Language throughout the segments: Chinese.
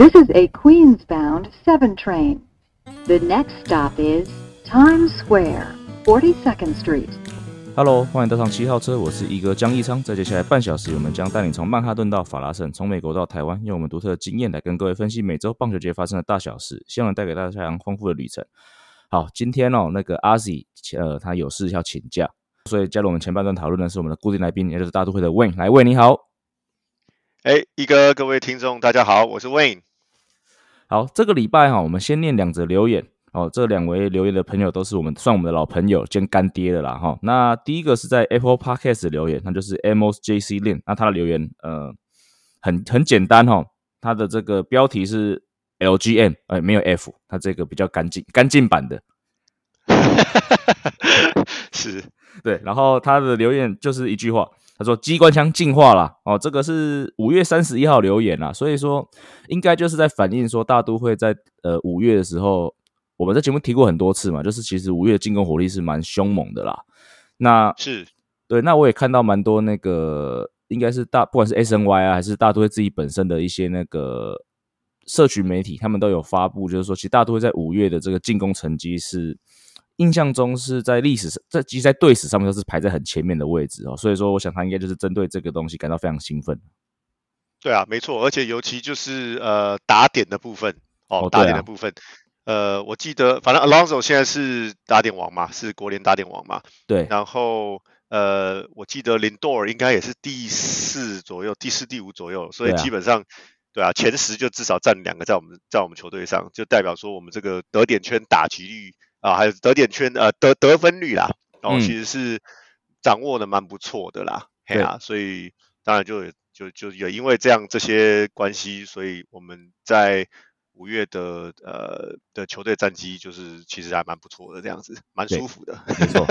This is a Queens-bound 7 train. The next stop is Times Square, 42nd Street. Hello，欢迎登上七号车，我是一哥江一昌。在接下来半小时，我们将带你从曼哈顿到法拉盛，从美国到台湾，用我们独特的经验来跟各位分析每周棒球节发生的大小事，希望能带给大家非常丰富的旅程。好，今天哦，那个阿 Z 呃，他有事要请假，所以加入我们前半段讨论的是我们的固定来宾，也就是大都会的 Wayne。来，Wayne 你好。哎，一哥，各位听众，大家好，我是 Wayne。好，这个礼拜哈，我们先念两则留言。哦，这两位留言的朋友都是我们算我们的老朋友兼干爹的啦哈。那第一个是在 Apple Podcast 留言，那就是 Amos JC Lin。那他的留言呃很很简单哈，他的这个标题是 LGM，哎没有 F，他这个比较干净干净版的。是对，然后他的留言就是一句话，他说机关枪进化了哦，这个是五月三十一号留言啦，所以说应该就是在反映说大都会在呃五月的时候。我们在节目提过很多次嘛，就是其实五月进攻火力是蛮凶猛的啦。那是对，那我也看到蛮多那个，应该是大不管是 S N Y 啊，还是大都会自己本身的一些那个社群媒体，他们都有发布，就是说其实大都会在五月的这个进攻成绩是印象中是在历史上，在其实在队史上面都是排在很前面的位置哦。所以说，我想他应该就是针对这个东西感到非常兴奋。对啊，没错，而且尤其就是呃打点的部分哦，打点的部分。呃，我记得，反正 Alonso 现在是打点王嘛，是国联打点王嘛。对。然后，呃，我记得林多尔应该也是第四左右，第四、第五左右，所以基本上，对啊，前十就至少占两个在我们在我们球队上，就代表说我们这个得点圈打击率啊，还有得点圈呃得得分率啦，哦，其实是掌握的蛮不错的啦。嘿啊，所以当然就就就也因为这样这些关系，所以我们在。五月的呃的球队战绩就是其实还蛮不错的，这样子蛮舒服的。没错。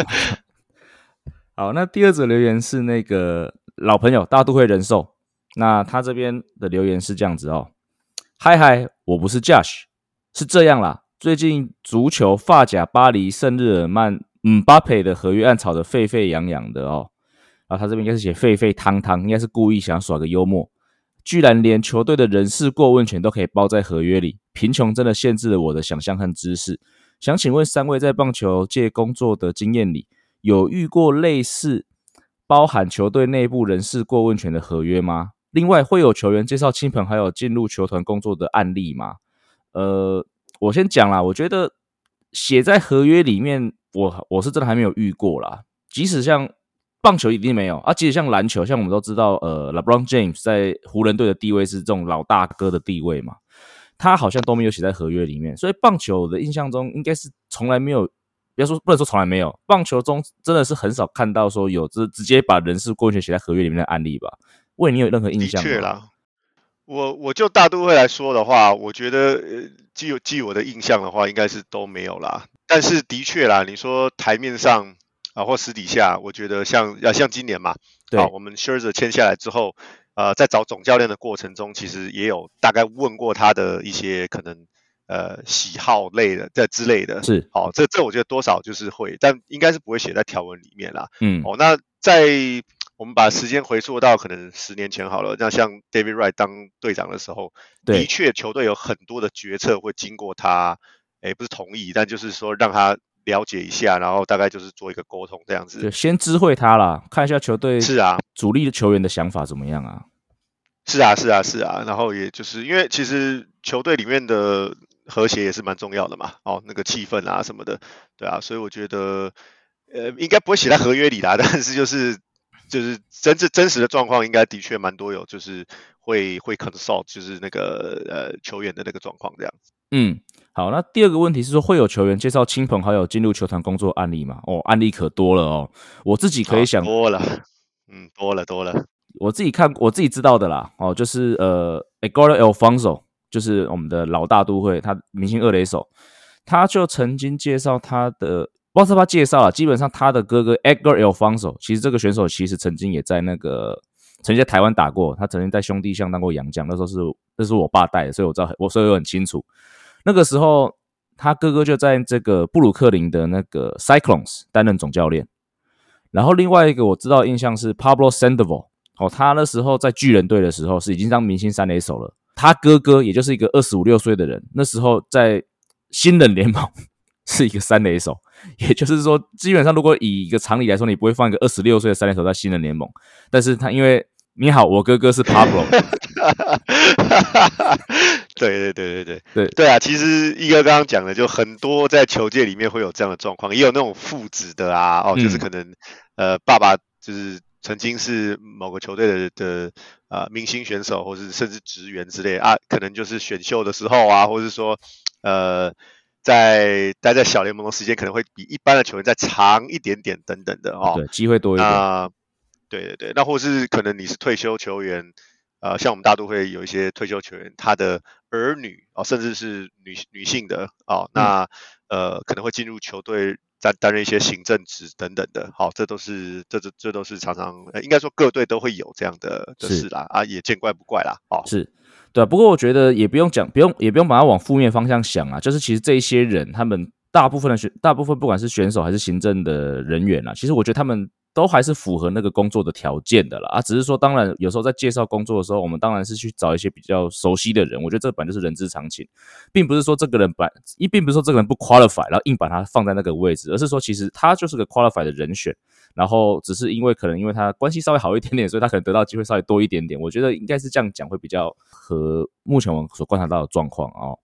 好，那第二则留言是那个老朋友大都会人寿，那他这边的留言是这样子哦：嗨嗨，我不是 Josh，是这样啦。最近足球发甲巴黎圣日耳曼姆巴佩的合约案吵得沸沸扬扬的哦。啊，他这边应该是写沸沸汤汤，应该是故意想耍个幽默。居然连球队的人事过问权都可以包在合约里，贫穷真的限制了我的想象和知识。想请问三位在棒球界工作的经验里，有遇过类似包含球队内部人事过问权的合约吗？另外，会有球员介绍亲朋好友进入球团工作的案例吗？呃，我先讲啦，我觉得写在合约里面，我我是真的还没有遇过啦。即使像。棒球一定没有啊！即使像篮球，像我们都知道，呃，LeBron James 在湖人队的地位是这种老大哥的地位嘛，他好像都没有写在合约里面。所以棒球的印象中，应该是从来没有，不要说不能说从来没有，棒球中真的是很少看到说有直直接把人事过权写在合约里面的案例吧？为你有任何印象？的确啦，我我就大都会来说的话，我觉得呃，记记我的印象的话，应该是都没有啦。但是的确啦，你说台面上。啊，或私底下，我觉得像要像今年嘛，对，我们 Scherzer 签下来之后，呃，在找总教练的过程中，其实也有大概问过他的一些可能呃喜好类的这之类的，是，好，这这我觉得多少就是会，但应该是不会写在条文里面啦。嗯，哦，那在我们把时间回溯到可能十年前好了，那像 David Wright 当队长的时候，的确球队有很多的决策会经过他，哎，不是同意，但就是说让他。了解一下，然后大概就是做一个沟通这样子。就先知会他啦，看一下球队是啊，主力的球员的想法怎么样啊？是啊，是啊，是啊。然后也就是因为其实球队里面的和谐也是蛮重要的嘛。哦，那个气氛啊什么的，对啊。所以我觉得呃，应该不会写在合约里啦。但是就是就是真真真实的状况，应该的确蛮多有，就是会会 consult，就是那个呃球员的那个状况这样子。嗯。好，那第二个问题是说，会有球员介绍亲朋好友进入球团工作案例吗？哦，案例可多了哦。我自己可以想多了，嗯，多了多了。我自己看，我自己知道的啦。哦，就是呃，Edgar Alfonso，就是我们的老大都会，他明星二垒手，他就曾经介绍他的，不知道他介绍了。基本上他的哥哥 Edgar L. f o n s o 其实这个选手其实曾经也在那个曾经在台湾打过，他曾经在兄弟象当过洋将，那时候是那是我爸带的，所以我知道，我所以我很清楚。那个时候，他哥哥就在这个布鲁克林的那个 Cyclones 担任总教练。然后另外一个我知道印象是 Pablo Sandoval，哦，他那时候在巨人队的时候是已经当明星三垒手了。他哥哥也就是一个二十五六岁的人，那时候在新人联盟 是一个三垒手，也就是说，基本上如果以一个常理来说，你不会放一个二十六岁的三垒手在新人联盟，但是他因为你好，我哥哥是 Pablo。对对对对对对对啊！其实一哥刚刚讲的，就很多在球界里面会有这样的状况，也有那种父子的啊，哦，就是可能呃爸爸就是曾经是某个球队的的啊明星选手，或是甚至职员之类啊，可能就是选秀的时候啊，或是说呃在待在小联盟的时间可能会比一般的球员再长一点点等等的哦，对，机会多一点。啊。对对对，那或是可能你是退休球员，呃，像我们大都会有一些退休球员，他的儿女啊，甚至是女女性的哦，那呃可能会进入球队担担任一些行政职等等的，好，这都是这这这都是常常应该说各队都会有这样的的事啦，啊，也见怪不怪啦，哦，是对，不过我觉得也不用讲，不用也不用把它往负面方向想啊，就是其实这些人，他们大部分的选，大部分不管是选手还是行政的人员啊，其实我觉得他们。都还是符合那个工作的条件的啦啊，只是说，当然有时候在介绍工作的时候，我们当然是去找一些比较熟悉的人。我觉得这本就是人之常情，并不是说这个人本一，并不是说这个人不 qualify，然后硬把他放在那个位置，而是说其实他就是个 qualify 的人选，然后只是因为可能因为他关系稍微好一点点，所以他可能得到机会稍微多一点点。我觉得应该是这样讲会比较和目前我们所观察到的状况哦。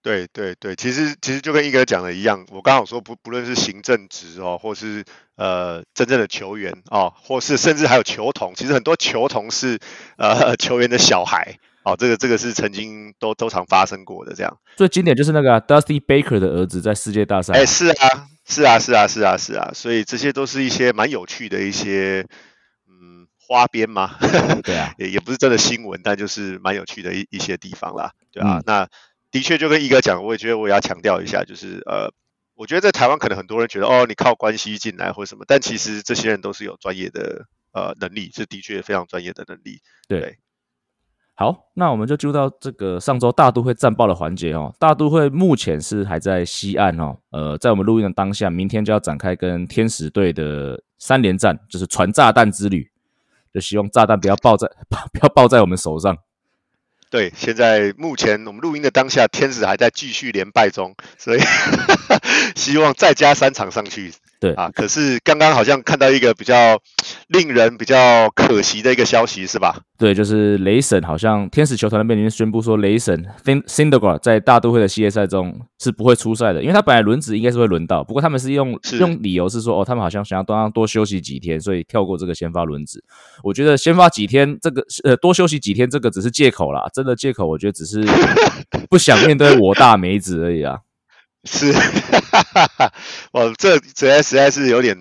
对对对，其实其实就跟一哥讲的一样，我刚好说不不论是行政职哦，或是呃真正的球员哦，或是甚至还有球童，其实很多球童是呃球员的小孩哦，这个这个是曾经都都常发生过的这样。最经典就是那个 Dusty Baker 的儿子在世界大赛，哎是啊是啊是啊是啊是啊，所以这些都是一些蛮有趣的一些嗯花边嘛，对啊，也也不是真的新闻，但就是蛮有趣的一一些地方啦，对啊，那。的确，就跟一哥讲，我也觉得我也要强调一下，就是呃，我觉得在台湾可能很多人觉得哦，你靠关系进来或什么，但其实这些人都是有专业的呃能力，是的确非常专业的能力。对，好，那我们就进入到这个上周大都会战报的环节哦。大都会目前是还在西岸哦，呃，在我们录音的当下，明天就要展开跟天使队的三连战，就是传炸弹之旅，就希望炸弹不要爆在 不要爆在我们手上。对，现在目前我们录音的当下，天使还在继续连败中，所以 希望再加三场上去。对啊，可是刚刚好像看到一个比较令人比较可惜的一个消息，是吧？对，就是雷神好像天使球团那边已经宣布说，雷神 Cindergar 在大都会的系列赛中是不会出赛的，因为他本来轮值应该是会轮到，不过他们是用用理由是说，哦，他们好像想要多让多休息几天，所以跳过这个先发轮值。我觉得先发几天这个呃多休息几天这个只是借口啦，真的借口，我觉得只是不想面对我大梅子而已啊。是，哇，这这实在是有点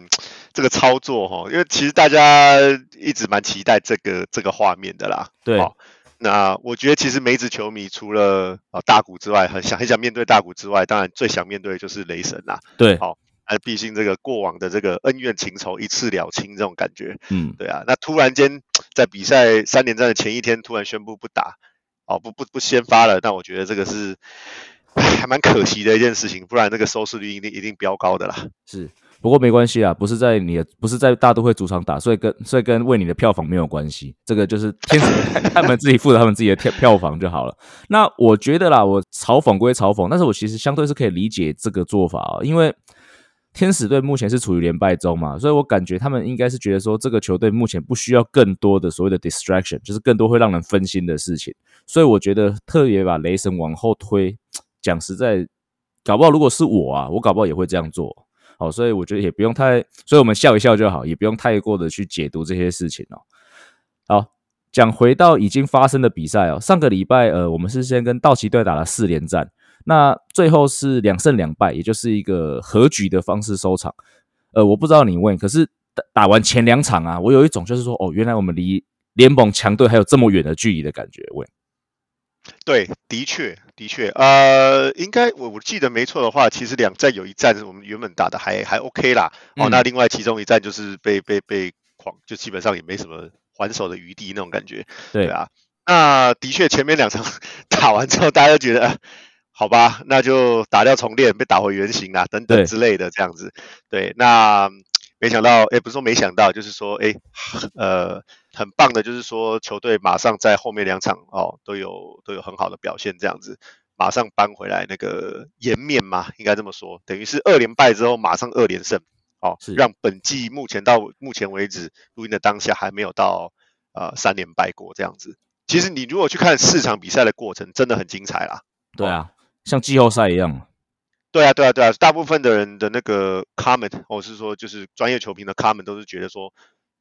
这个操作哈，因为其实大家一直蛮期待这个这个画面的啦。对，那我觉得其实梅子球迷除了啊大谷之外，很想很想面对大谷之外，当然最想面对的就是雷神啦。对，好，哎，毕竟这个过往的这个恩怨情仇一次了清这种感觉。嗯，对啊，那突然间在比赛三连战的前一天突然宣布不打，哦不不不先发了，但我觉得这个是。还蛮可惜的一件事情，不然那个收视率一定一定飙高的啦。是，不过没关系啊，不是在你的，不是在大都会主场打，所以跟所以跟为你的票房没有关系。这个就是 天使他们自己负责他们自己的票票房就好了。那我觉得啦，我嘲讽归嘲讽，但是我其实相对是可以理解这个做法啊，因为天使队目前是处于连败中嘛，所以我感觉他们应该是觉得说，这个球队目前不需要更多的所谓的 distraction，就是更多会让人分心的事情。所以我觉得特别把雷神往后推。讲实在，搞不好如果是我啊，我搞不好也会这样做。好，所以我觉得也不用太，所以我们笑一笑就好，也不用太过的去解读这些事情哦。好，讲回到已经发生的比赛哦，上个礼拜呃，我们是先跟道奇队打了四连战，那最后是两胜两败，也就是一个和局的方式收场。呃，我不知道你问，可是打打完前两场啊，我有一种就是说，哦，原来我们离联盟强队还有这么远的距离的感觉。问。对，的确，的确，呃，应该我我记得没错的话，其实两站有一站我们原本打的还还 OK 啦，哦，那另外其中一站就是被被被狂，就基本上也没什么还手的余地那种感觉，对。啊，那的确前面两场 打完之后，大家都觉得好吧，那就打掉重练，被打回原形啊，等等之类的这样子，对，那没想到，哎，不是说没想到，就是说，哎，呃。很棒的，就是说球队马上在后面两场哦都有都有很好的表现，这样子马上扳回来那个颜面嘛，应该这么说，等于是二连败之后马上二连胜，哦，是让本季目前到目前为止录音的当下还没有到呃三连败过这样子。其实你如果去看四场比赛的过程，真的很精彩啦。对啊，像季后赛一样。对啊，对啊，对啊，大部分的人的那个 comment，或是说就是专业球评的 comment，都是觉得说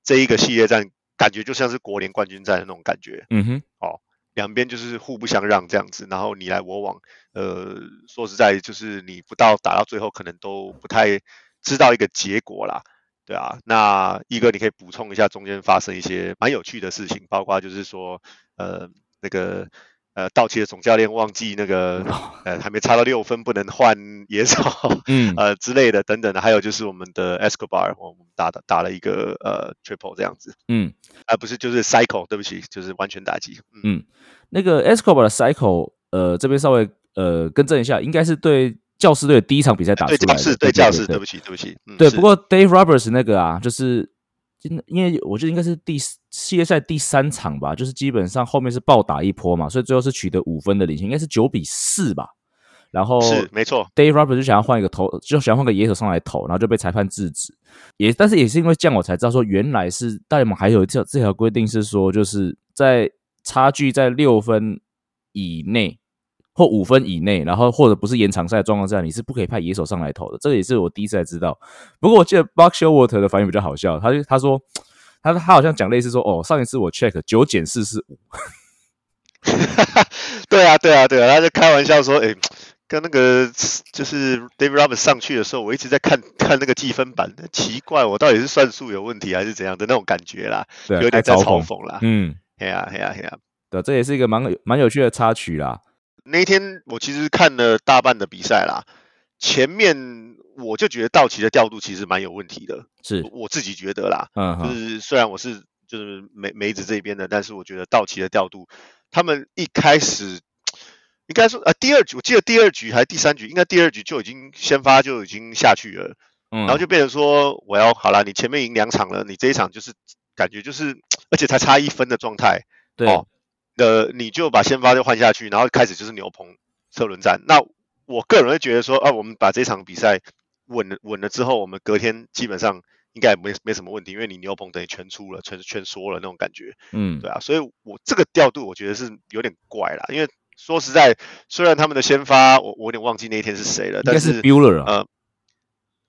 这一个系列战感觉就像是国联冠军战的那种感觉。嗯哼，哦，两边就是互不相让这样子，然后你来我往。呃，说实在，就是你不到打到最后，可能都不太知道一个结果啦。对啊，那一哥你可以补充一下中间发生一些蛮有趣的事情，包括就是说，呃，那个。呃，道奇的总教练忘记那个，呃，还没差到六分，不能换野手，嗯，呃之类的等等的，还有就是我们的 Escobar，我们打的打了一个呃 triple 这样子，嗯，啊不是，就是 cycle，对不起，就是完全打击，嗯，那个 Escobar 的 cycle，呃，这边稍微呃更正一下，应该是对教师队的第一场比赛打出来的，对教师，对教师，对不起，对不起，对，不过 Dave Roberts 那个啊，就是。因因为我觉得应该是第系列赛第三场吧，就是基本上后面是暴打一波嘛，所以最后是取得五分的领先，应该是九比四吧。然后是没错，Dave Roberts 就想要换一个投，就想要换个野手上来投，然后就被裁判制止。也但是也是因为这样，我才知道说原来是大联盟还有这条这条规定是说，就是在差距在六分以内。或五分以内，然后或者不是延长赛状况下，你是不可以派野手上来投的。这个也是我第一次才知道。不过我记得 Buck Showalter 的反应比较好笑，他就他说他他好像讲类似说哦，上一次我 check 九减四是五。对啊对啊对啊，他就开玩笑说，哎，跟那个就是 David Roberts 上去的时候，我一直在看看那个计分板，奇怪，我到底是算术有问题还是怎样的那种感觉啦，有点在嘲讽啦。嗯，嘿呀嘿呀嘿呀，对，这也是一个蛮蛮有趣的插曲啦。那天我其实看了大半的比赛啦，前面我就觉得道奇的调度其实蛮有问题的，是。我自己觉得啦，嗯，就是虽然我是就是梅梅子这边的，但是我觉得道奇的调度，他们一开始应该说呃第二局，我记得第二局还是第三局，应该第二局就已经先发就已经下去了，嗯，然后就变成说我要好了，你前面赢两场了，你这一场就是感觉就是，而且才差一分的状态，对。呃，你就把先发就换下去，然后开始就是牛棚车轮战。那我个人会觉得说，啊，我们把这场比赛稳了稳了之后，我们隔天基本上应该没没什么问题，因为你牛棚等于全出了，全全缩了那种感觉。嗯，对啊，所以我这个调度我觉得是有点怪啦，因为说实在，虽然他们的先发我我有点忘记那一天是谁了，但是 Bueller 呃，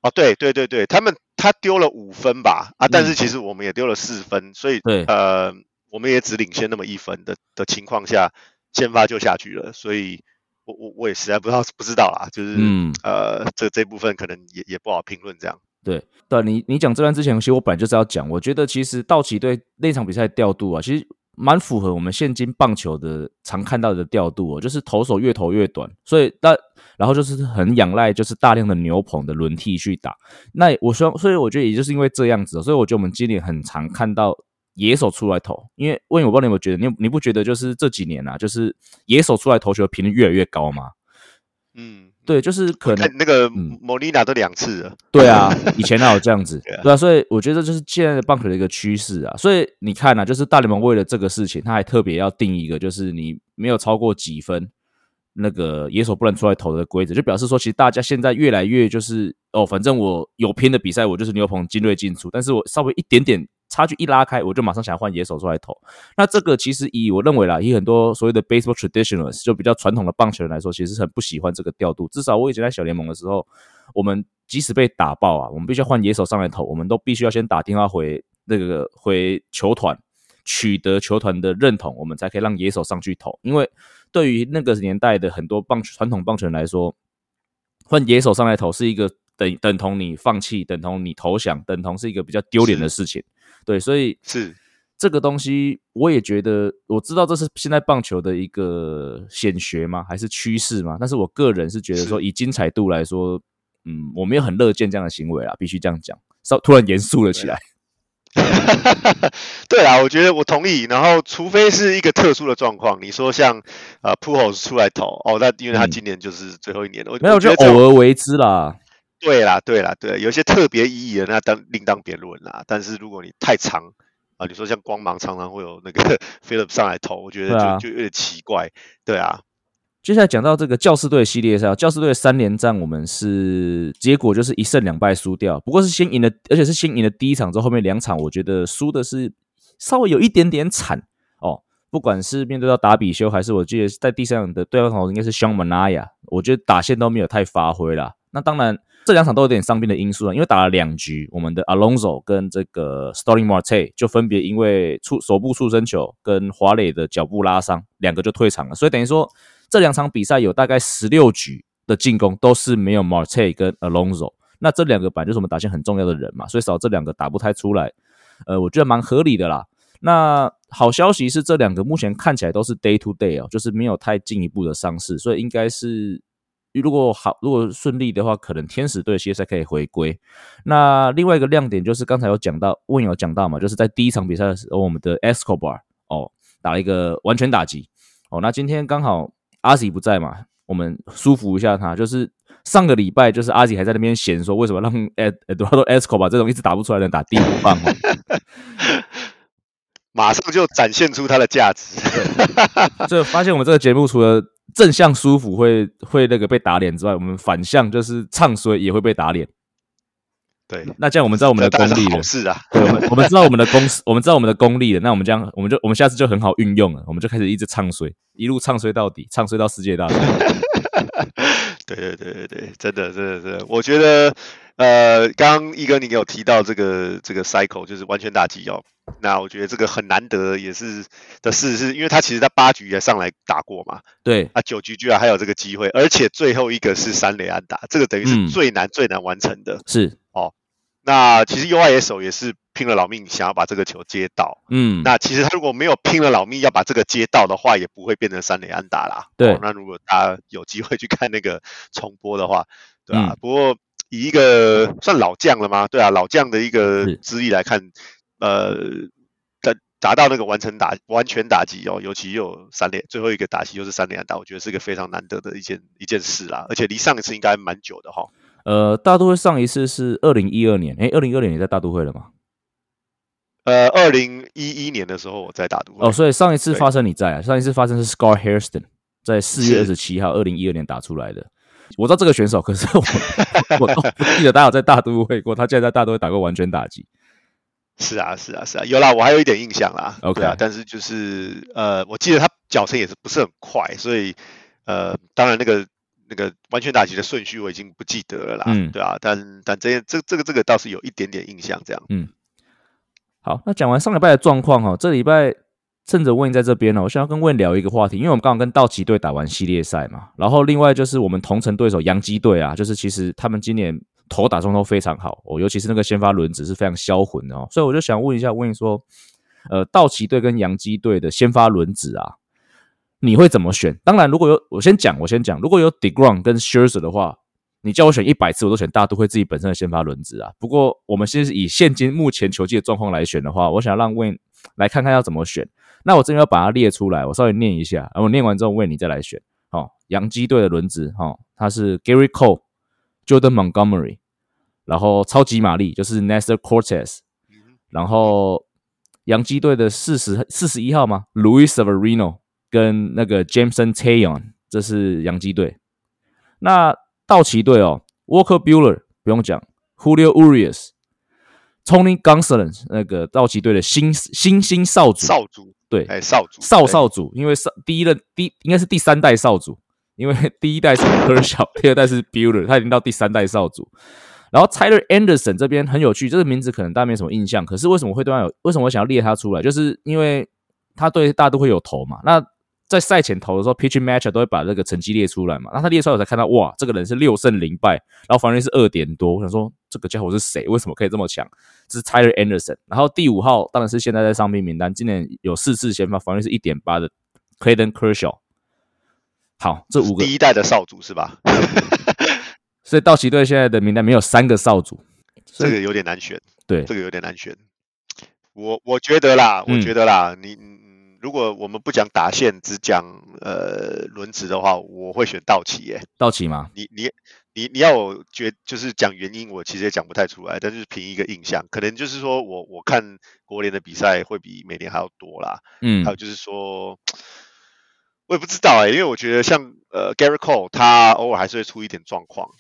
哦对对对对，他们他丢了五分吧，啊，但是其实我们也丢了四分，所以对呃。我们也只领先那么一分的的情况下，先发就下去了，所以我我我也实在不知道 不知道啦，就是嗯呃这这部分可能也也不好评论这样。对对，你你讲这段之前，其实我本来就是要讲，我觉得其实道奇队那场比赛调度啊，其实蛮符合我们现今棒球的常看到的调度哦，就是投手越投越短，所以但然后就是很仰赖就是大量的牛棚的轮替去打。那我说，所以我觉得也就是因为这样子，所以我觉得我们今年很常看到。野手出来投，因为问我不知道你有没有觉得，你你不觉得就是这几年啊，就是野手出来投球的频率越来越高吗？嗯，对，就是可能那个莫莉娜都两次了。对啊，以前哪有这样子？对啊，所以我觉得这就是现在的棒球的一个趋势啊。所以你看啊，就是大联盟为了这个事情，他还特别要定一个，就是你没有超过几分，那个野手不能出来投的规则，就表示说，其实大家现在越来越就是哦，反正我有拼的比赛，我就是牛棚精锐进出，但是我稍微一点点。差距一拉开，我就马上想要换野手出来投。那这个其实以我认为啦，以很多所谓的 baseball traditionalists 就比较传统的棒球人来说，其实很不喜欢这个调度。至少我以前在小联盟的时候，我们即使被打爆啊，我们必须要换野手上来投，我们都必须要先打电话回那个回球团，取得球团的认同，我们才可以让野手上去投。因为对于那个年代的很多棒传统棒球人来说，换野手上来投是一个等等同你放弃，等同你投降，等同是一个比较丢脸的事情。对，所以是这个东西，我也觉得我知道这是现在棒球的一个显学吗？还是趋势吗？但是我个人是觉得说，以精彩度来说，嗯，我没有很乐见这样的行为啊，必须这样讲。稍突然严肃了起来。对啊，我觉得我同意。然后，除非是一个特殊的状况，你说像呃 p u o 出来投哦，那因为他今年就是最后一年了，没有就偶尔为之啦。对啦，对啦，对，有些特别意义的那当另当别论啦。但是如果你太长啊，你说像光芒常常会有那个 Philip 上来投，我觉得就就有点奇怪，对啊。接下来讲到这个教师队系列赛，教师队三连战，我们是结果就是一胜两败输掉，不过是先赢了，而且是先赢了第一场之后，后面两场我觉得输的是稍微有一点点惨哦。不管是面对到达比修，还是我记得在第三场的对方投应该是 Sean Manaya，我觉得打线都没有太发挥啦。那当然这两场都有点伤病的因素啊，因为打了两局，我们的 Alonso 跟这个 Starling Marte 就分别因为触手部触身球跟华磊的脚部拉伤，两个就退场了，所以等于说。这两场比赛有大概十六局的进攻都是没有 Marte 跟 Alonso，那这两个板就是我们打线很重要的人嘛，所以少这两个打不太出来，呃，我觉得蛮合理的啦。那好消息是这两个目前看起来都是 day to day 哦，就是没有太进一步的伤势，所以应该是如果好如果顺利的话，可能天使队系列赛可以回归。那另外一个亮点就是刚才有讲到，问有讲到嘛，就是在第一场比赛的时候，我们的 Escobar 哦打了一个完全打击哦，那今天刚好。阿喜不在嘛？我们舒服一下他。就是上个礼拜，就是阿喜还在那边闲说，为什么让 Ed Eduardo Escobar 这种一直打不出来的人打第五棒？马上就展现出他的价值。就发现我们这个节目除了正向舒服会会那个被打脸之外，我们反向就是唱衰也会被打脸。对，那这样我们知道我们的功力了。是啊，对，我们我们知道我们的功，我们知道我们的功力了。那我们这样，我们就我们下次就很好运用了。我们就开始一直唱衰，一路唱衰到底，唱衰到世界大赛。对对对对对，真的真的真的，我觉得呃，刚刚一哥你有提到这个这个 cycle 就是完全打击哦。那我觉得这个很难得，也是的事，是因为他其实在八局也上来打过嘛。对，啊九局居然还有这个机会，而且最后一个是三垒安打，这个等于是最难最难完成的。是哦。那其实 U I S 手也是拼了老命想要把这个球接到，嗯，那其实他如果没有拼了老命要把这个接到的话，也不会变成三垒安打啦。对，那如果大家有机会去看那个重播的话，对吧？不过以一个算老将了吗？对啊，老将的一个资历来看，呃，达达到那个完成打完全打击哦，尤其又有三连最后一个打击又是三连安打，我觉得是一个非常难得的一件一件事啦，而且离上一次应该蛮久的哈。呃，大都会上一次是二零一二年，哎，二零一二年你在大都会了吗？呃，二零一一年的时候我在大都会。哦，所以上一次发生你在啊？上一次发生是 Scar Hairston 在四月二十七号，二零一二年打出来的。我知道这个选手，可是我我都不记得他有在大都会过，他竟然在大都会打过完全打击。是啊，是啊，是啊，有啦，我还有一点印象啦。OK 啊，但是就是呃，我记得他脚程也是不是很快，所以呃，当然那个。那个完全打击的顺序我已经不记得了啦，嗯，对啊，但但这这这个这个倒是有一点点印象，这样，嗯，好，那讲完上礼拜的状况哦，这礼拜趁着问在这边呢，我想要跟问聊一个话题，因为我们刚好跟道奇队打完系列赛嘛，然后另外就是我们同城对手洋基队啊，就是其实他们今年投打中都非常好，哦，尤其是那个先发轮子是非常销魂的哦，所以我就想问一下，问说，呃，道奇队跟洋基队的先发轮子啊。你会怎么选？当然，如果有我先讲，我先讲。如果有 Degrom 跟 Scherzer 的话，你叫我选一百次，我都选大都会自己本身的先发轮子啊。不过，我们先是以现今目前球季的状况来选的话，我想让 Win 来看看要怎么选。那我这边要把它列出来，我稍微念一下，然后念完之后问你再来选。好，洋基队的轮子，哈，他是 Gary Cole、Jordan Montgomery，然后超级玛丽就是 Nestor Cortez，然后洋基队的四十四十一号吗？Louis Severino。跟那个 Jameson Tayon，这是洋基队。那道奇队哦，Walker Bueller 不用讲，Julio Urias，Tony Gonsolin，那个道奇队的新新兴少主，少主对，哎少主少少主，因为少第一任第应该是第三代少主，因为第一代是 Kershaw，第二代是 Bueller，他已经到第三代少主。然后 Tyler Anderson 这边很有趣，这个名字可能大家没什么印象，可是为什么会对他有？为什么我想要列他出来？就是因为他对大家都会有投嘛。那在赛前投的时候，pitching matcher 都会把这个成绩列出来嘛。那他列出来，我才看到，哇，这个人是六胜零败，然后防御是二点多。我想说，这个家伙是谁？为什么可以这么强？这是 Tyler Anderson。然后第五号当然是现在在伤病名单，今年有四次先发，防御是一点八的 Clayton Kershaw。好，这五个第一代的少主是吧？所以道奇队现在的名单没有三个少主，这个有点难选。对，这个有点难选。我我觉得啦，我觉得啦，你。如果我们不讲打线，只讲呃轮值的话，我会选道奇耶。道奇吗？你你你你要我觉就是讲原因，我其实也讲不太出来，但是凭一个印象，可能就是说我我看国联的比赛会比美联还要多啦。嗯还有就是说，我也不知道哎、因为我觉得像呃 Gary Cole 他偶尔还是会出一点状况，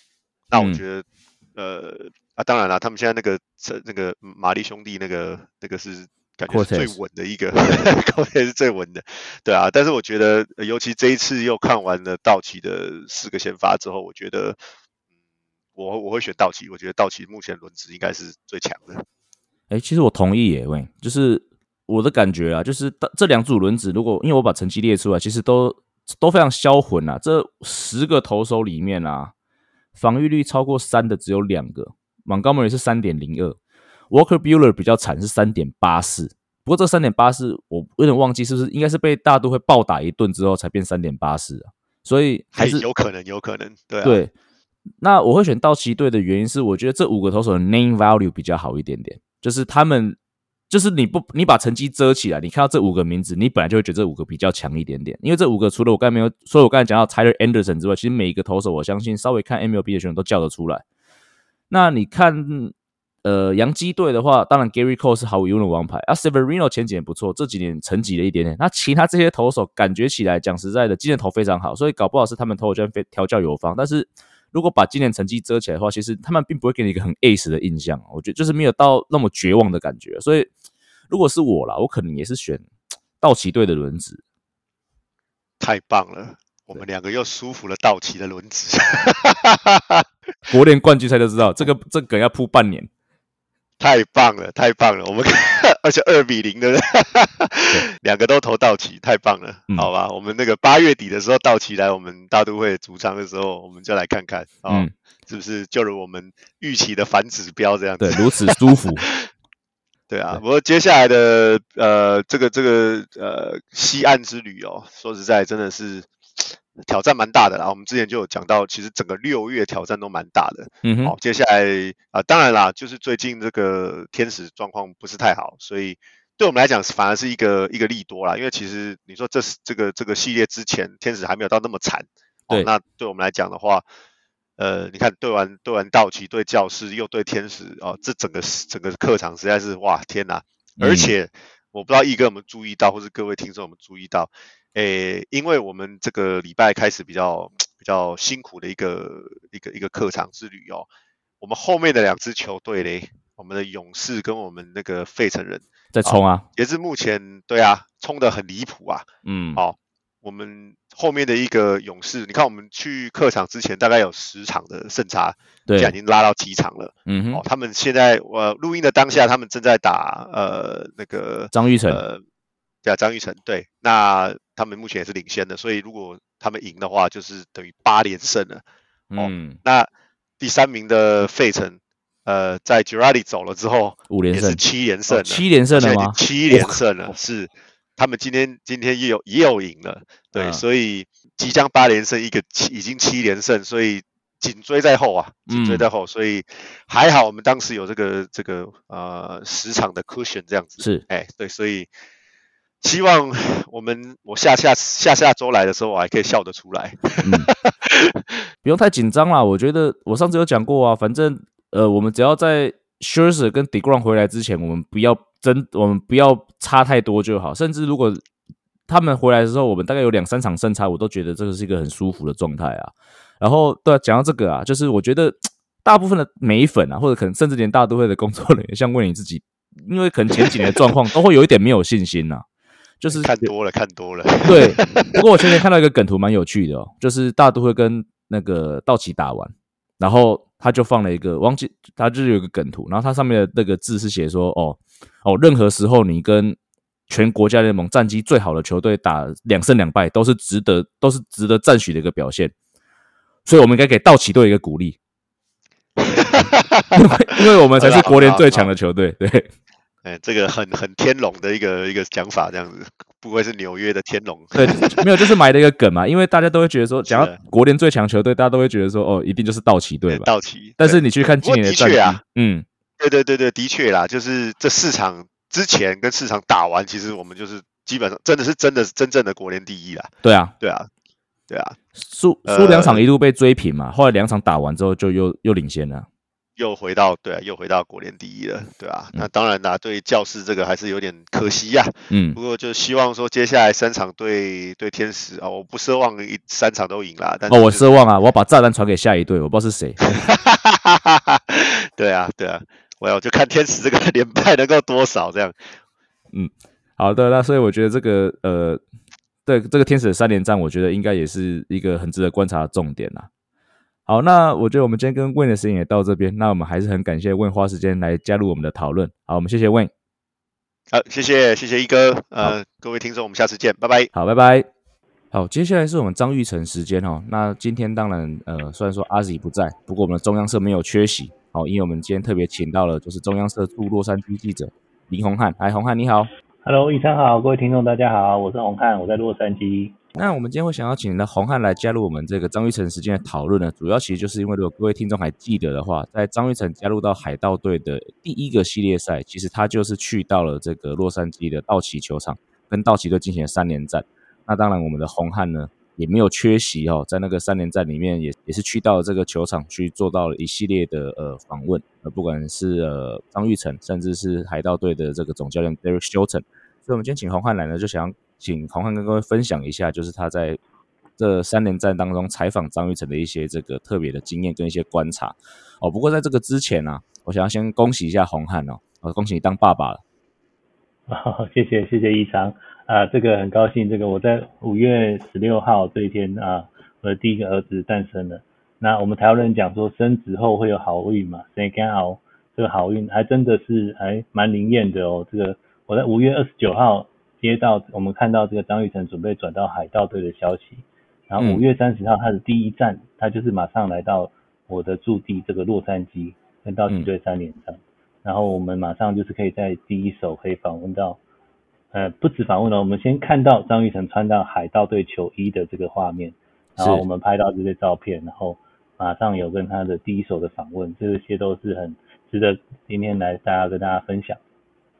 那我嗯觉得、呃啊当然了，他们现在那个这那个玛丽兄弟那个那个是感觉是最稳的一个 t e 是最稳的，对啊，但是我觉得呃尤其这一次又看完了道奇的四个先发之后，我觉得。嗯我我会选道奇，我觉得道奇目前轮值应该是最强的。哎，其实我同意耶，喂，就是我的感觉啊，就是这这两组轮子，如果因为我把成绩列出来，其实都都非常销魂啊。这十个投手里面啊，防御率超过三的只有两个，Montgomery 是三点零二，Walker Bueller 比较惨是三点八四。不过这三点八四我有点忘记是不是应该是被大都会暴打一顿之后才变三点八四啊，所以还是有可能，有可能，对啊，对，那我会选道奇队的原因是，我觉得这五个投手的 name value 比较好一点点，就是他们，就是你不你把成绩遮起来，你看到这五个名字，你本来就会觉得这五个比较强一点点，因为这五个除了我刚才没有，所以我刚才讲到 Tyler Anderson 之外，其实每一个投手，我相信稍微看 MLB 的选手都叫得出来。那你看，呃，洋基队的话，当然 Gary Cole 是毫无疑问的王牌啊，Severino 前几年不错，这几年沉寂了一点点。那其他这些投手感觉起来，讲实在的，今年投非常好，所以搞不好是他们投手圈非调教有方。但是如果把今年成绩遮起来的话，其实他们并不会给你一个很 ace 的印象。我觉得就是没有到那么绝望的感觉。所以如果是我啦，我可能也是选 道奇队的轮子。太棒了，我们两个又舒服了道奇的轮子，国联冠军赛就知道，这个这个梗要铺半年。太棒了，太棒了，我们 而且二比零的，两个都投道奇，太棒了，嗯好吧？我们那个八月底的时候，道奇来我们大都会主场的时候，我们就来看看啊、嗯是不是就如我们预期的反指标这样子对，？如此舒服。对啊，对不过接下来的呃，这个这个呃西岸之旅哦，说实在真的是挑战蛮大的啦。我们之前就有讲到，其实整个六月挑战都蛮大的。嗯好、哼，接下来啊、当然啦，就是最近这个天使状况不是太好，所以对我们来讲反而是一个一个利多啦。因为其实你说这是这个这个系列之前天使还没有到那么惨，哦对，那对我们来讲的话，呃，你看对完对完道奇对教士又对天使哦，这整个整个客场实在是哇天哪！而嗯且我不知道毅哥有没有注意到，或是各位听众有没有注意到，诶，因为我们这个礼拜开始比较比较辛苦的一个一个一个客场之旅哦，我们后面的两支球队嘞，我们的勇士跟我们那个费城人，在冲啊！也是目前，对啊，冲的很离谱啊，嗯，好我们后面的一个勇士，你看我们去客场之前大概有十场的胜差，现在已，经拉到七场了。嗯哼，，哦他们现在呃录音的当下，他们正在打呃那个张玉成，呃，对啊，张玉成对，那他们目前也是领先的，所以如果他们赢的话，就是等于八连胜了。嗯，那第三名的费城，呃，在 Girardi 走了之后，五连胜，七连胜了，哦七连胜了吗？七连胜了，是他们今天今天也有也有赢了，对，嗯所以即将八连胜，一个七已经七连胜，所以紧追在后啊，紧追嗯在后，所以还好我们当时有这个这个呃十场的 cushion 这样子，是，哎，对，所以希望我们我下下下下周来的时候，我还可以笑得出来。嗯，不用太紧张啦。我觉得我上次有讲过啊，反正呃，我们只要在 Scherzer 跟 Degrom 回来之前，我们不要真，我们不要差太多就好。甚至如果他们回来的时候，我们大概有两三场胜差，我都觉得这个是一个很舒服的状态啊。然后对啊，讲到这个啊，就是我觉得 大部分的美粉啊，或者可能甚至连大都会的工作人员，像问你自己，因为可能前几年的状况都会有一点没有信心呐、就是看多了，看多了。对，不过我前天看到一个 梗图蛮有趣的哦，就是大都会跟那个道奇打完，然后他就放了一个忘记，他就是有一个梗图，然后它上面的那个字是写说，哦哦，任何时候你跟全国家联盟战绩最好的球队打两胜两败，都是值得都是值得赞许的一个表现，所以我们应该给道奇队一个鼓励，因为因为我们才是国联最强的球队，对。哎，这个很很天龙的一个一个讲法，这样子，不愧是纽约的天龙。对，没有，就是埋了一个梗嘛，因为大家都会觉得说，讲是到国联最强球队，大家都会觉得说，哦，一定就是道奇队吧。道奇。但是你去看今年的战绩确啊，嗯，对对对对，的确啦，就是这四场之前跟市场打完，其实我们就是基本上真的是真的是真正的国联第一啦。对啊，对啊，对啊，输输两场一度被追平嘛，后来两场打完之后就又又领先了。又回到对啊，又回到国联第一了，对啊。那当然啦，对教室这个还是有点可惜呀。嗯。不过就希望说接下来三场对对天使啊，我不奢望一三场都赢啦。但哦，我奢望啊，我要把炸弹传给下一队，我不知道是谁。对啊，对啊，我要就看天使这个连败能够多少这样。嗯，好的，那所以我觉得这个呃，对这个天使的三连战，我觉得应该也是一个很值得观察的重点啦。好，那我觉得我们今天跟 Win 的时间也到这边，那我们还是很感谢 Win 花时间来加入我们的讨论。好，我们谢谢 Win。好，谢谢谢谢一哥，呃，各位听众，我们下次见，拜拜。好，拜拜。好，接下来是我们张玉成时间哦。那今天当然，呃，虽然说阿 Z 不在，不过我们的中央社没有缺席。好，因为我们今天特别请到了就是中央社驻洛杉矶记者林宏汉。哎，宏汉你好。Hello，一昌好，各位听众大家好，我是宏汉，我在洛杉矶。那我们今天会想要请到洪汉来加入我们这个张玉成时间的讨论呢，主要其实就是因为如果各位听众还记得的话，在张玉成加入到海盗队的第一个系列赛，其实他就是去到了这个洛杉矶的道奇球场，跟道奇队进行了三连战。那当然，我们的洪汉呢也没有缺席哦，在那个三连战里面也也是去到了这个球场去做到了一系列的呃访问，呃不管是呃张玉成，甚至是海盗队的这个总教练 Derek Shelton，所以我们今天请洪汉来呢，就想。请黄汉跟各位分享一下，就是他在这三连战当中采访张玉成的一些这个特别的经验跟一些观察哦。不过在这个之前呢，我想要先恭喜一下洪汉哦，呃，恭喜你当爸爸了。好，谢谢谢谢一昌啊，这个很高兴，这个我在五月十六号这一天啊，我的第一个儿子诞生了。那我们台湾人讲说生子后会有好运嘛，所以刚好这个好运还真的是还蛮灵验的哦。这个我在五月二十九号。接到我们看到这个张玉成准备转到海盗队的消息，然后五月三十号他的第一站，他就是马上来到我的驻地这个洛杉矶，跟道奇队三连战，然后我们马上就是可以在第一手可以访问到，呃，不止访问了，我们先看到张玉成穿到海盗队球衣的这个画面，然后我们拍到这些照片，然后马上有跟他的第一手的访问，这些都是很值得今天来大家跟大家分享，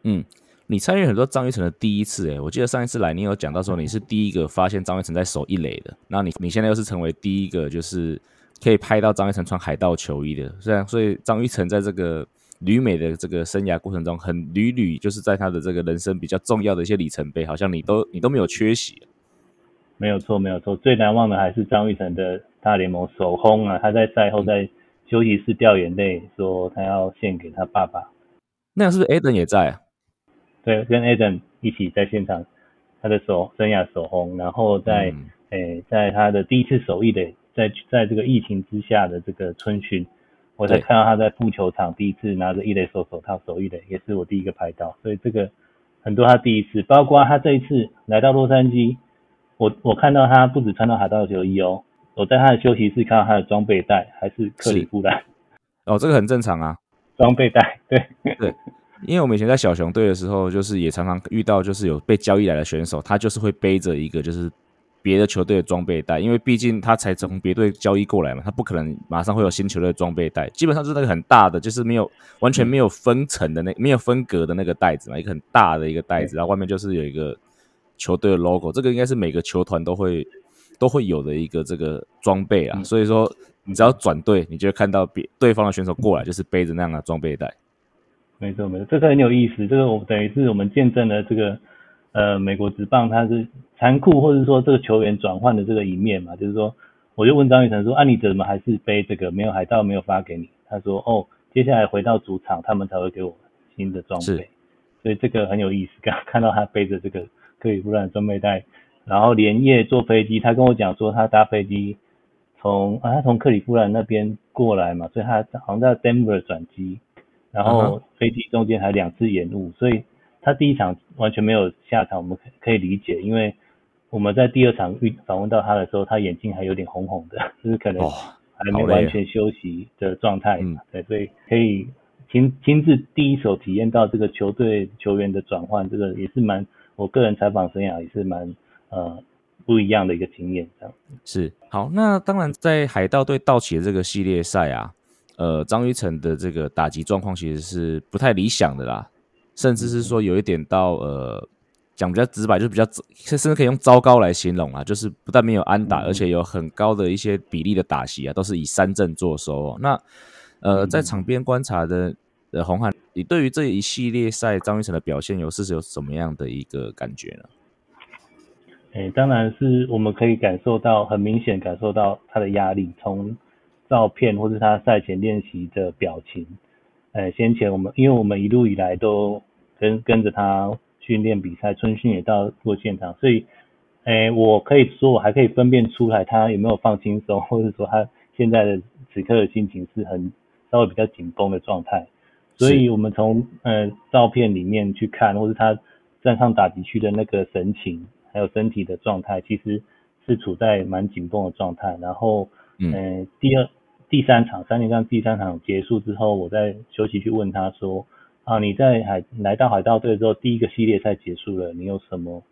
嗯。你参与很多张玉成的第一次，哎，我记得上一次来你有讲到说你是第一个发现张玉成在守一垒的，那你你现在又是成为第一个就是可以拍到张玉成穿海盗球衣的，虽然所以张玉成在这个旅美的这个生涯过程中，很屡屡就是在他的这个人生比较重要的一些里程碑，好像你都你都没有缺席。没有错，没有错，最难忘的还是张玉成的大联盟首轰啊！他在赛后在休息室掉眼泪，说他要献给他爸爸。那是不是 Eden 也在啊？对，跟 Adam 一起在现场，他的手生涯首红，然后在诶，在他的第一次首艺的，在在这个疫情之下的这个春巡，我才看到他在副球场第一次拿着一垒手手套首艺的，也是我第一个拍到，所以这个很多他第一次，包括他这一次来到洛杉矶，我我看到他不止穿到海盗球衣哦，我在他的休息室看到他的装备袋还是克里夫兰，哦，这个很正常啊，装备袋，对。对。因为我们以前在小熊队的时候，就是也常常遇到，就是有被交易来的选手，他就是会背着一个就是别的球队的装备袋，因为毕竟他才从别队交易过来嘛，他不可能马上会有新球队的装备袋，基本上是那个很大的，就是没有完全没有分层的那没有分隔的那个袋子嘛，一个很大的一个袋子，然后外面就是有一个球队的 logo，这个应该是每个球团都会都会有的一个这个装备啊，所以说你只要转队，你就会看到别对方的选手过来，就是背着那样的装备袋。没错，没错，这个很有意思。这个我等于是我们见证了这个呃美国职棒它是残酷，或者说这个球员转换的这个一面嘛。就是说，我就问张雨晨说：“啊，你怎么还是背这个？没有海盗没有发给你？”他说：“哦，接下来回到主场，他们才会给我新的装备。”所以这个很有意思。刚 看到他背着这个克里夫兰装备袋，然后连夜坐飞机。他跟我讲说，他搭飞机从啊，他从克里夫兰那边过来嘛，所以他好像在 Denver 转机。然后飞机中间还两次延误，所以他第一场完全没有下场，我们可以理解，因为我们在第二场遇访问到他的时候，他眼睛还有点红红的，就是可能还没完全休息的状态嘛。对，所以可以亲亲自第一手体验到这个球队球员的转换，这个也是蛮我个人采访生涯也是蛮呃不一样的一个经验。这样是好，那当然在海盗队道奇的这个系列赛啊。呃，张玉成的这个打击状况其实是不太理想的啦，甚至是说有一点到呃讲比较直白，就是比较甚至可以用糟糕来形容啊，就是不但没有安打，而且有很高的一些比例的打席啊，都是以三振作收。那呃，在场边观察的呃红汉，你对于这一系列赛张玉成的表现有是有什么样的一个感觉呢？哎，当然是我们可以感受到，很明显感受到他的压力，从照片或是他赛前练习的表情。呃，先前我们因为我们一路以来都跟跟着他训练比赛，春训也到过现场，所以哎，我可以说我还可以分辨出来他有没有放轻松，或者说他现在的此刻的心情是很稍微比较紧绷的状态。所以我们从呃照片里面去看，或是他站上打击区的那个神情。还有身体的状态，其实是处在蛮紧绷的状态。然后，嗯，第二、第三场三连战第三场结束之后，我在休息去问他说：“啊，你在海来到海盗队之后，第一个系列赛结束了，你有什么？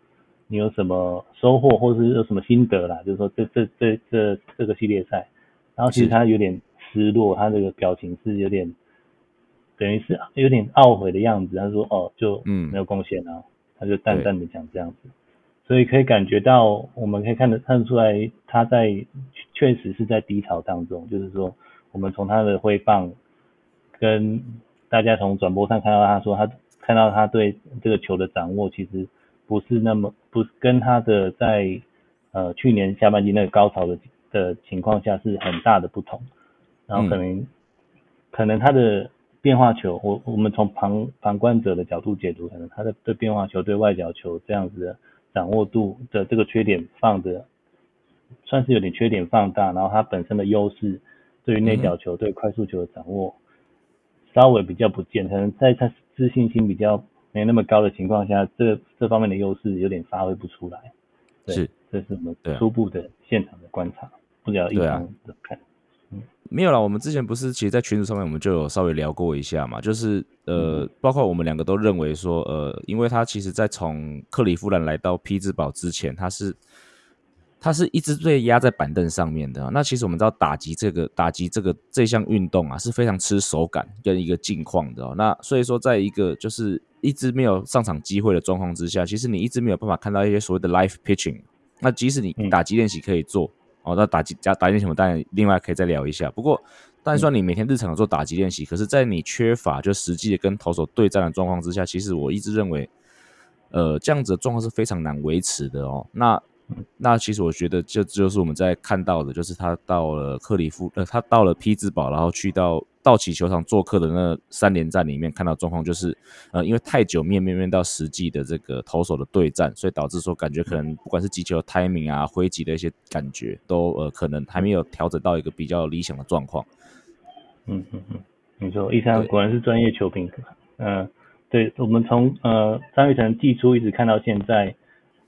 你有什么收获，或者是有什么心得啦？就是说，这、这、这、这这个系列赛，然后其实他有点失落，他这个表情是有点，等于是有点懊悔的样子。他说：哦，就嗯没有贡献啊，他就淡淡的讲这样子。”所以可以感觉到，我们可以看得看得出来，他在确实是在低潮当中。就是说，我们从他的挥棒，跟大家从转播上看到他说，他看到他对这个球的掌握，其实不是那么不跟他的在呃去年下半季那个高潮的的情况下是很大的不同。然后可能可能他的变化球，我我们从旁旁观者的角度解读，可能他的对变化球对外角球这样子的。掌握度的这个缺点放的算是有点缺点放大，然后他本身的优势对于内角球、对快速球的掌握稍微比较不见，可能在他自信心比较没那么高的情况下，这这方面的优势有点发挥不出来。是，这是我们初步的现场的观察，不知道一方怎么看。没有啦，我们之前不是，其实，在群组上面我们就有稍微聊过一下嘛，就是呃，包括我们两个都认为说，呃，因为他其实，在从克里夫兰来到匹兹堡之前，他是他是一直被压在板凳上面的。那其实我们知道，打击这个打击这个这项运动啊，是非常吃手感跟一个境况的。那所以说，在一个就是一直没有上场机会的状况之下，其实你一直没有办法看到一些所谓的 live pitching。那即使你打击练习可以做。哦，那打击加打击什么？当然，另外可以再聊一下。不过，但算你每天日常做打击练习，可是，在你缺乏就实际的跟投手对战的状况之下，其实我一直认为，呃，这样子的状况是非常难维持的哦。那那其实我觉得，就就是我们在看到的，就是他到了克里夫，呃，他到了匹兹堡，然后去到道奇球场做客的那三连战里面，看到状况就是，呃，因为太久面面面到实际的这个投手的对战，所以导致说感觉可能不管是击球 timing 啊、挥击的一些感觉，都呃可能还没有调整到一个比较理想的状况。嗯嗯嗯，没错一山果然是专业球评，嗯，对我们从呃张玉成季初一直看到现在。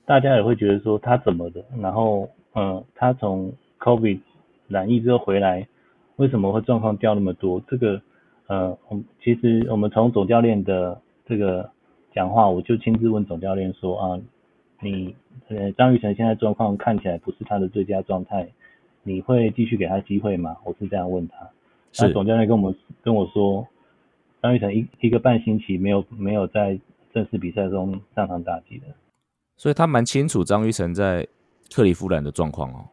大家也会觉得说他怎么的，然后嗯，他从 COVID 染疫之后回来，为什么会状况掉那么多？这个呃，我其实我们从总教练的这个讲话，我就亲自问总教练说啊，你呃张玉成现在状况看起来不是他的最佳状态，你会继续给他机会吗？我是这样问他，那总教练跟我们跟我说，张玉成一一个半星期没有没有在正式比赛中上场打击的。所以他蛮清楚张玉成在克利夫兰的状况哦。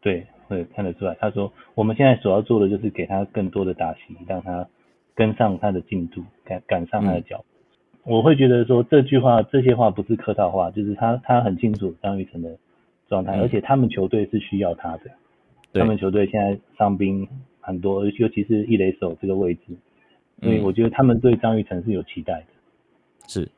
对，会看得出来。他说，我们现在所要做的就是给他更多的打席，让他跟上他的进度，赶赶上他的脚步。我会觉得说这句话，这些话不是客套话，就是他他很清楚张玉成的状态，而且他们球队是需要他的。他们球队现在伤兵很多，尤其是一垒手这个位置，所以我觉得他们对张玉成是有期待的。是。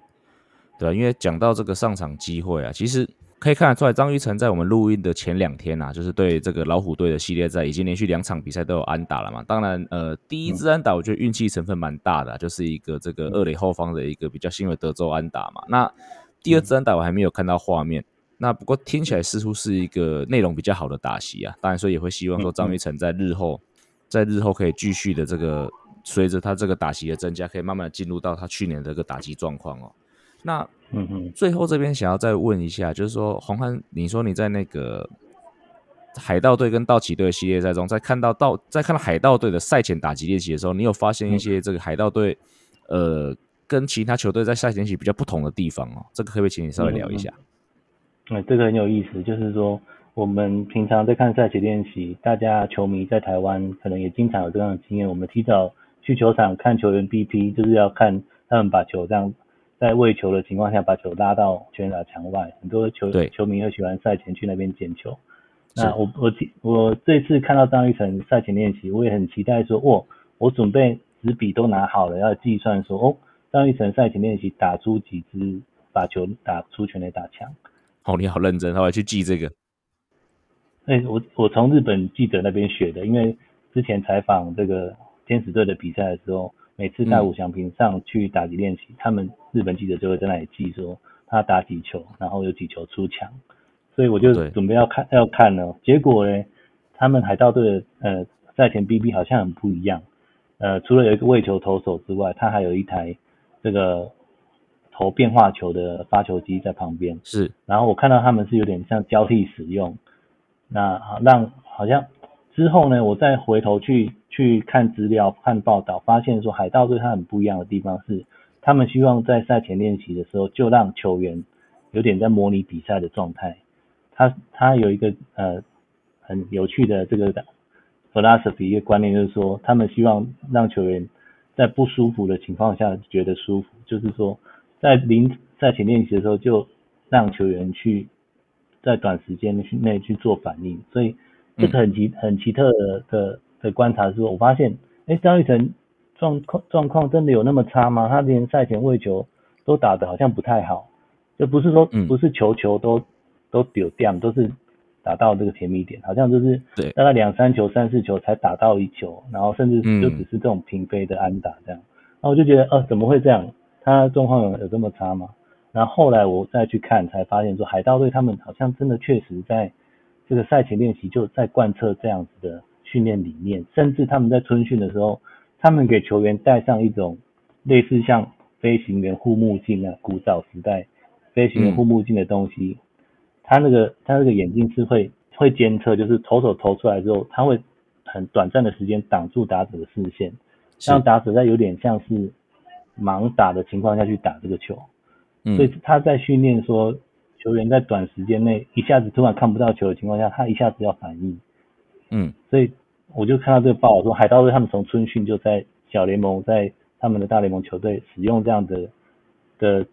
对因为讲到这个上场机会啊，其实可以看得出来，张玉成在我们录音的前两天啊，就是对这个老虎队的系列赛，已经连续两场比赛都有安打了嘛。当然，呃，第一支安打我觉得运气成分蛮大的，就是一个这个二垒后方的一个比较新的德州安打嘛。那第二支安打我还没有看到画面，那不过听起来似乎是一个内容比较好的打席啊。当然，所以也会希望说张玉成在日后，在日后可以继续的这个随着他这个打席的增加，可以慢慢的进入到他去年的这个打击状况哦。那嗯嗯，最后这边想要再问一下，就是说红汉，你说你在那个海盗队跟道奇队的系列赛中，在看到道在看到海盗队的赛前打击练习的时候，你有发现一些这个海盗队呃跟其他球队在赛前练习比较不同的地方哦？这个可不可以请你稍微聊一下？嗯，这个很有意思，就是说我们平常在看赛前练习，大家球迷在台湾可能也经常有这样的经验，我们提早去球场看球员 BP，就是要看他们把球这样在喂球的情况下把球拉到全垒打墙外，很多球球迷会喜欢赛前去那边捡球。那我我我这次看到张玉成赛前练习，我也很期待说，哦，我准备纸笔都拿好了，要计算说，哦，张玉成赛前练习打出几支把球打出全垒打墙。哦，你好认真，他会去记这个。哎，我我从日本记者那边学的，因为之前采访这个天使队的比赛的时候，每次在五祥平上去打击练习，他们日本记者就会在那里记说他打几球，然后有几球出墙。所以我就准备要看要看了，结果呢，他们海盗队的呃赛前 BB 好像很不一样，呃，除了有一个喂球投手之外，他还有一台这个投变化球的发球机在旁边。是，然后我看到他们是有点像交替使用，那让好像之后呢，我再回头去去看资料看报道，发现说海盗队他很不一样的地方是，他们希望在赛前练习的时候就让球员有点在模拟比赛的状态。他他有一个呃很有趣的这个 philosophy 一个观念，就是说他们希望让球员在不舒服的情况下觉得舒服，就是说在临赛前练习的时候就让球员去在短时间内去做反应。所以这个很奇很奇特的的观察是，我发现哎张玉成状况状况真的有那么差吗？他连赛前喂球都打得好像不太好，就不是说不是球球都。都丢掉，都是打到这个甜蜜点，好像就是大概两三球、三四球才打到一球，然后甚至就只是这种平飞的安打这样。那我就觉得，呃，怎么会这样？他状况有有这么差吗？然后后来我再去看，才发现说海盗队他们好像真的确实在这个赛前练习就在贯彻这样子的训练理念，甚至他们在春训的时候，他们给球员戴上一种类似像飞行员护目镜啊，古早时代飞行员护目镜的东西。他那个他那个眼镜是会会监测，就是投手投出来之后，他会很短暂的时间挡住打者的视线，让打者在有点像是盲打的情况下去打这个球。嗯，所以他在训练说，球员在短时间内一下子突然看不到球的情况下，他一下子要反应。嗯，所以我就看到这个报道说，海盗队他们从春训就在小联盟，在他们的大联盟球队使用这样的的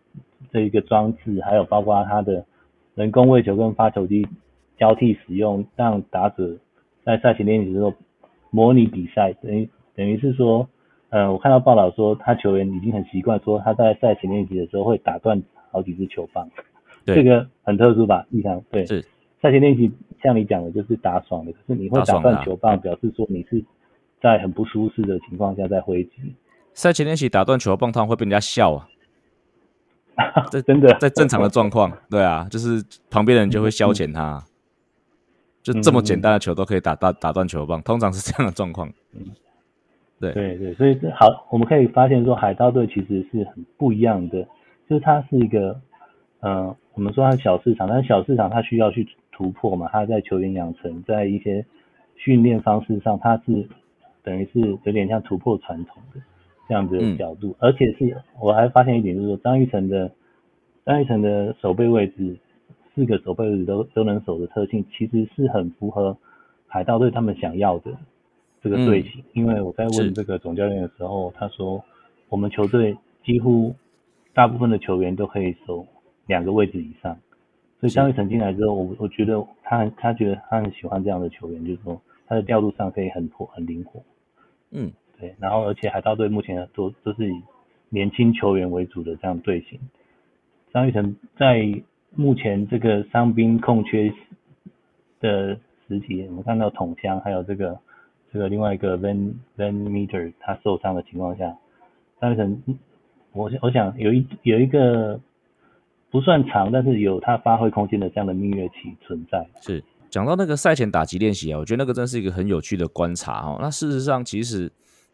这一个装置，还有包括他的。人工喂球跟发球机交替使用，让打者在赛前练习的时候模拟比赛，等于等于是说，呃，我看到报道说，他球员已经很习惯说他在赛前练习的时候会打断好几支球棒，这个很特殊吧？异常对。是赛前练习像你讲的，就是打爽的，可是你会打断球棒，表示说你是在很不舒适的情况下在挥击。赛前练习打断球棒，他会被人家笑啊。这真的在正常的状况，对啊，就是旁边的人就会消遣他，就这么简单的球都可以打打打断球棒，通常是这样的状况。嗯，对对对，所以这好，我们可以发现说，海盗队其实是很不一样的，就是它是一个，嗯，我们说它小市场，但是小市场它需要去突破嘛，他在球员养成，在一些训练方式上，他是等于是有点像突破传统的。这样子的角度，而且是我还发现一点，就是说张玉成的张玉成的守备位置，四个守备位置都都能守的特性，其实是很符合海盗队他们想要的这个队形。因为我在问这个总教练的时候，他说我们球队几乎大部分的球员都可以守两个位置以上，所以张玉成进来之后，我我觉得他很他觉得他很喜欢这样的球员，就是说他的调度上可以很活很灵活。嗯。对，然后而且海盗队目前都都是以年轻球员为主的这样队形。张玉成在目前这个伤兵空缺的时期，我们看到桶箱还有这个这个另外一个 Van Van Meter 他受伤的情况下，张玉成，我我想有一有一个不算长，但是有它发挥空间的这样的蜜月期存在。是讲到那个赛前打击练习啊，我觉得那个真是一个很有趣的观察哦。那事实上其实。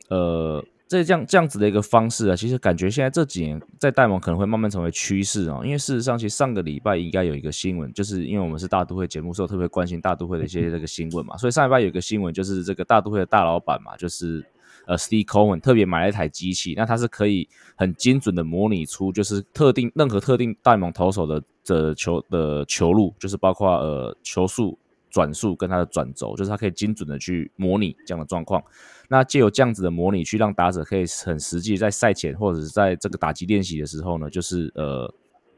呃，这这样这样子的一个方式啊，其实感觉现在这几年在戴蒙可能会慢慢成为趋势哦。因为事实上，其实上个礼拜应该有一个新闻，就是因为我们是大都会节目，所以特别关心大都会的一些这个新闻嘛。所以上礼拜有一个新闻，就是这个大都会的大老板嘛，就是呃，Steve Cohen 特别买了一台机器，那它是可以很精准的模拟出就是特定任何特定戴蒙投手的的球的球路，就是包括呃球速。转速跟它的转轴，就是它可以精准的去模拟这样的状况。那借由这样子的模拟，去让打者可以很实际在赛前或者是在这个打击练习的时候呢，就是呃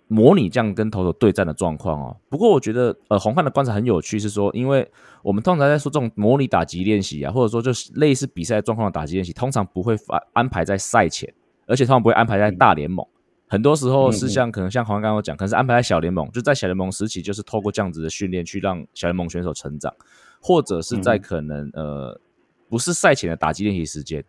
模拟这样跟投手对战的状况哦。不过我觉得呃红汉的观察很有趣，是说因为我们通常在说这种模拟打击练习啊，或者说就是类似比赛状况的打击练习，通常不会安安排在赛前，而且通常不会安排在大联盟。很多时候是像可能像黄刚刚讲，可能是安排在小联盟，就在小联盟时期，就是透过这样子的训练去让小联盟选手成长，或者是在可能呃不是赛前的打击练习时间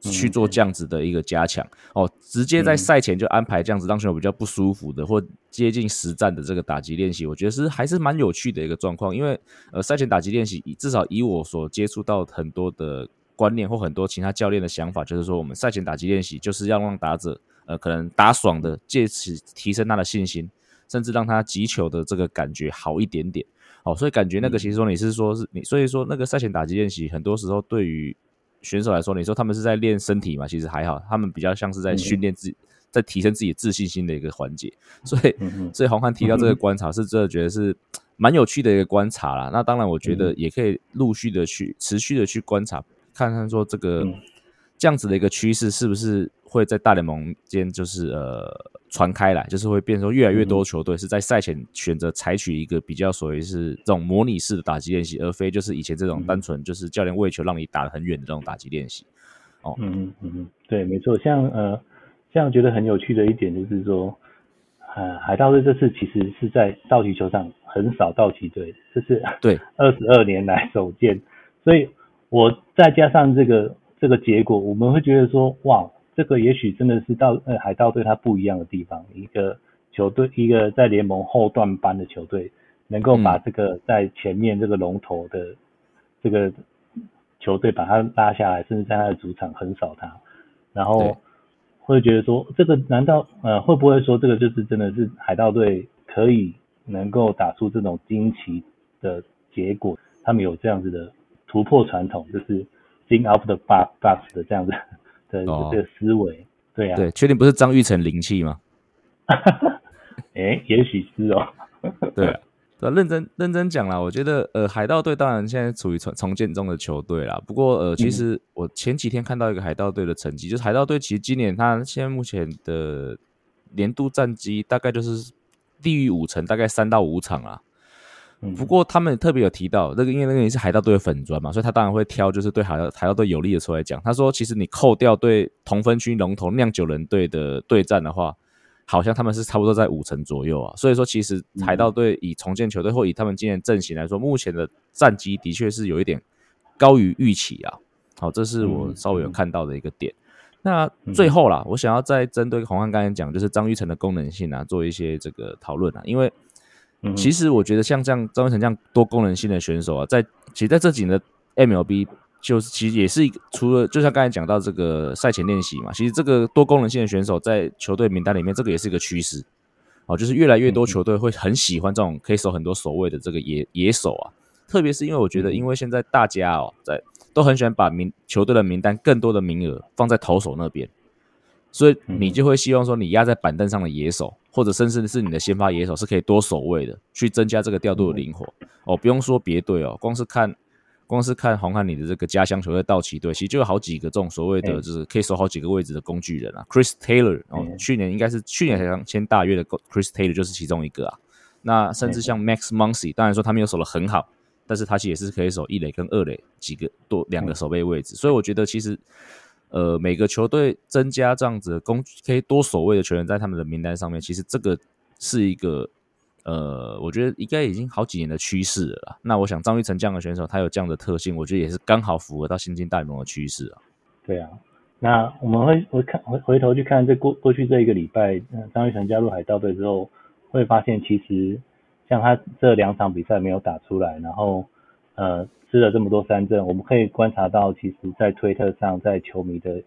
去做这样子的一个加强哦，直接在赛前就安排这样子让选手比较不舒服的或接近实战的这个打击练习，我觉得是还是蛮有趣的一个状况，因为呃赛前打击练习至少以我所接触到很多的观念或很多其他教练的想法，就是说我们赛前打击练习就是要让打者。呃，可能打爽的，借此提升他的信心，甚至让他击球的这个感觉好一点点。哦，所以感觉那个其实说你是说是你，所以说那个赛前打击练习，很多时候对于选手来说，你说他们是在练身体嘛？其实还好，他们比较像是在训练自己，在提升自己自信心的一个环节。所以，所以红汉提到这个观察，是真的觉得是蛮有趣的一个观察啦。那当然，我觉得也可以陆续的去持续的去观察，看看说这个这样子的一个趋势是不是。会在大联盟间就是呃传开来，就是会变成越来越多球队是在赛前选择采取一个比较所谓是这种模拟式的打击练习，而非就是以前这种单纯就是教练喂球让你打得很远的这种打击练习。哦，嗯嗯嗯嗯，对，没错，像呃像觉得很有趣的一点就是说，呃海盗队这次其实是在道奇球场很少道奇队，这是对二十二年来首见，所以我再加上这个这个结果，我们会觉得说哇。这个也许真的是到呃海盗队它不一样的地方，一个球队一个在联盟后段班的球队，能够把这个在前面这个龙头的这个球队把它拉下来，甚至在他的主场横扫他，然后会觉得说这个难道呃会不会说这个就是真的是海盗队可以能够打出这种惊奇的结果？他们有这样子的突破传统，就是 think of the box 的这样子。的这个思维，对啊，对，确定不是张玉成灵气吗？哎，也许是哦。对啊，认真认真讲啦，我觉得呃，海盗队当然现在处于重重建中的球队啦。不过呃，其实我前几天看到一个海盗队的成绩，就是海盗队其实今年他现在目前的年度战绩大概就是低于五成，大概三到五场啊。不过他们特别有提到，那个因为那个也是海盗队的粉砖嘛，所以他当然会挑就是对海盗海盗队有利的出来讲。他说，其实你扣掉对同分区龙头酿酒人队的对战的话，好像他们是差不多在五成左右啊。所以说，其实海盗队以重建球队或以他们今年阵型来说，目前的战绩的确是有一点高于预期啊。好，这是我稍微有看到的一个点。那最后啦，我想要再针对洪汉刚才讲，就是张玉成的功能性啊，做一些这个讨论啊，因为。其实我觉得像这样张文成这样多功能性的选手啊，在其实在这几年的 MLB 就是其实也是一个除了就像刚才讲到这个赛前练习嘛，其实这个多功能性的选手在球队名单里面，这个也是一个趋势。哦，就是越来越多球队会很喜欢这种可以守很多守卫的这个野野手啊，特别是因为我觉得因为现在大家哦在都很喜欢把名球队的名单更多的名额放在投手那边。所以你就会希望说，你压在板凳上的野手，或者甚至是你的先发野手，是可以多守卫的，去增加这个调度的灵活。哦，不用说别队哦，光是看，光是看红汉你的这个家乡球队道奇队，其实就有好几个这种所谓的，就是可以守好几个位置的工具人啊。Chris Taylor 哦，去年应该是去年才刚签大约的 Chris Taylor 就是其中一个啊。那甚至像 Max Muncy，当然说他没有守的很好，但是他其实也是可以守一垒跟二垒几个多两个守备位置。所以我觉得其实。呃，每个球队增加这样子攻可以多守卫的球员在他们的名单上面，其实这个是一个呃，我觉得应该已经好几年的趋势了。那我想张玉成这样的选手，他有这样的特性，我觉得也是刚好符合到新晋大联盟的趋势啊。对啊，那我们会我看回回头去看这过过去这一个礼拜，张玉成加入海盗队之后，会发现其实像他这两场比赛没有打出来，然后呃。吃了这么多三振，我们可以观察到，其实，在推特上，在球迷的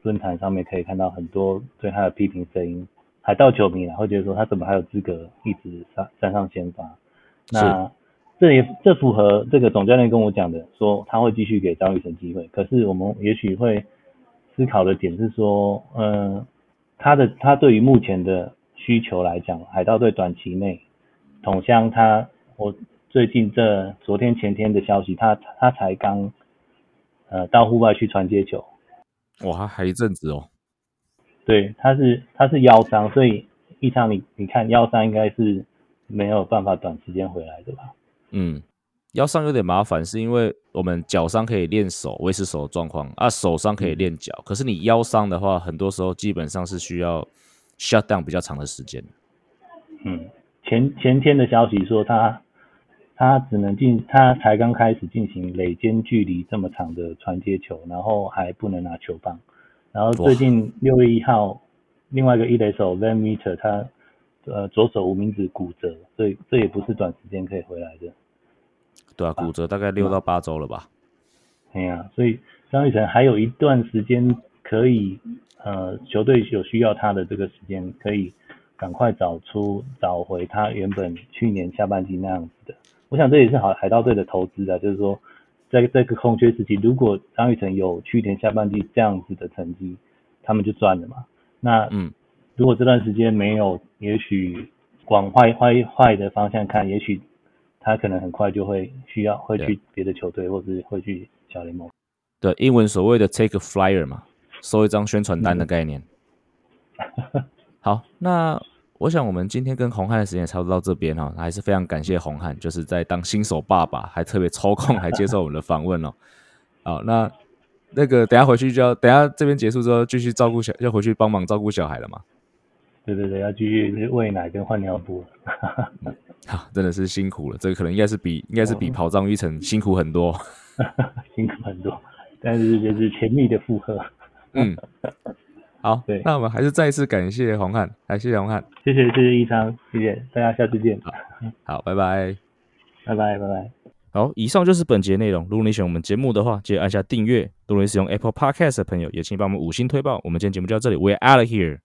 论坛上面可以看到很多对他的批评声音，海盗球迷然后觉得说他怎么还有资格一直上站上先发？那这也这符合这个总教练跟我讲的，说他会继续给张雨晨机会。可是我们也许会思考的点是说，嗯，他的他对于目前的需求来讲，海盗队短期内统香他我。最近这昨天前天的消息，他他才刚呃到户外去传接球，哇，还一阵子哦。对，他是他是腰伤，所以一场你你看腰伤应该是没有办法短时间回来的吧？嗯，腰伤有点麻烦，是因为我们脚伤可以练手，维持手的状况啊，手伤可以练脚，可是你腰伤的话，很多时候基本上是需要 shut down 比较长的时间。嗯，前前天的消息说他。他只能进，他才刚开始进行垒间距离这么长的传接球，然后还不能拿球棒。然后最近六月一号，另外一个一垒手 Van Meter 他呃左手无名指骨折，所以这也不是短时间可以回来的。对啊，骨折大概六到八周了吧？哎呀，所以张玉成还有一段时间可以，呃，球队有需要他的这个时间，可以赶快找出找回他原本去年下半季那样子的。我想这也是海海盗队的投资啊，就是说，在这个空缺时期，如果张雨晨有去年下半季这样子的成绩，他们就赚了嘛。那嗯，如果这段时间没有，也许往坏坏坏的方向看，也许他可能很快就会需要会去别的球队，或是会去小联盟。对，英文所谓的 take a flyer 嘛，收一张宣传单的概念。好，那。我想我们今天跟红汉的时间差不多到这边哈，还是非常感谢红汉，就是在当新手爸爸还特别抽空来接受我们的访问哦。好，那那个等下回去就要等下这边结束之后继续照顾小，要回去帮忙照顾小孩了嘛？对对对，要继续喂奶跟换尿布。好，真的是辛苦了，这个可能应该是比应该是比跑张玉成辛苦很多，辛苦很多，但是就是甜蜜的负荷。嗯。好，对，那我们还是再一次感谢红汉，来谢谢洪汉，谢谢谢谢一昌，谢谢大家，下次见，好，好，拜拜，拜拜拜拜，好，以上就是本节内容。如果你喜欢我们节目的话，记得按下订阅。如果你使用 Apple Podcast 的朋友，也请帮我们五星推爆。我们今天节目就到这里，We're out of here。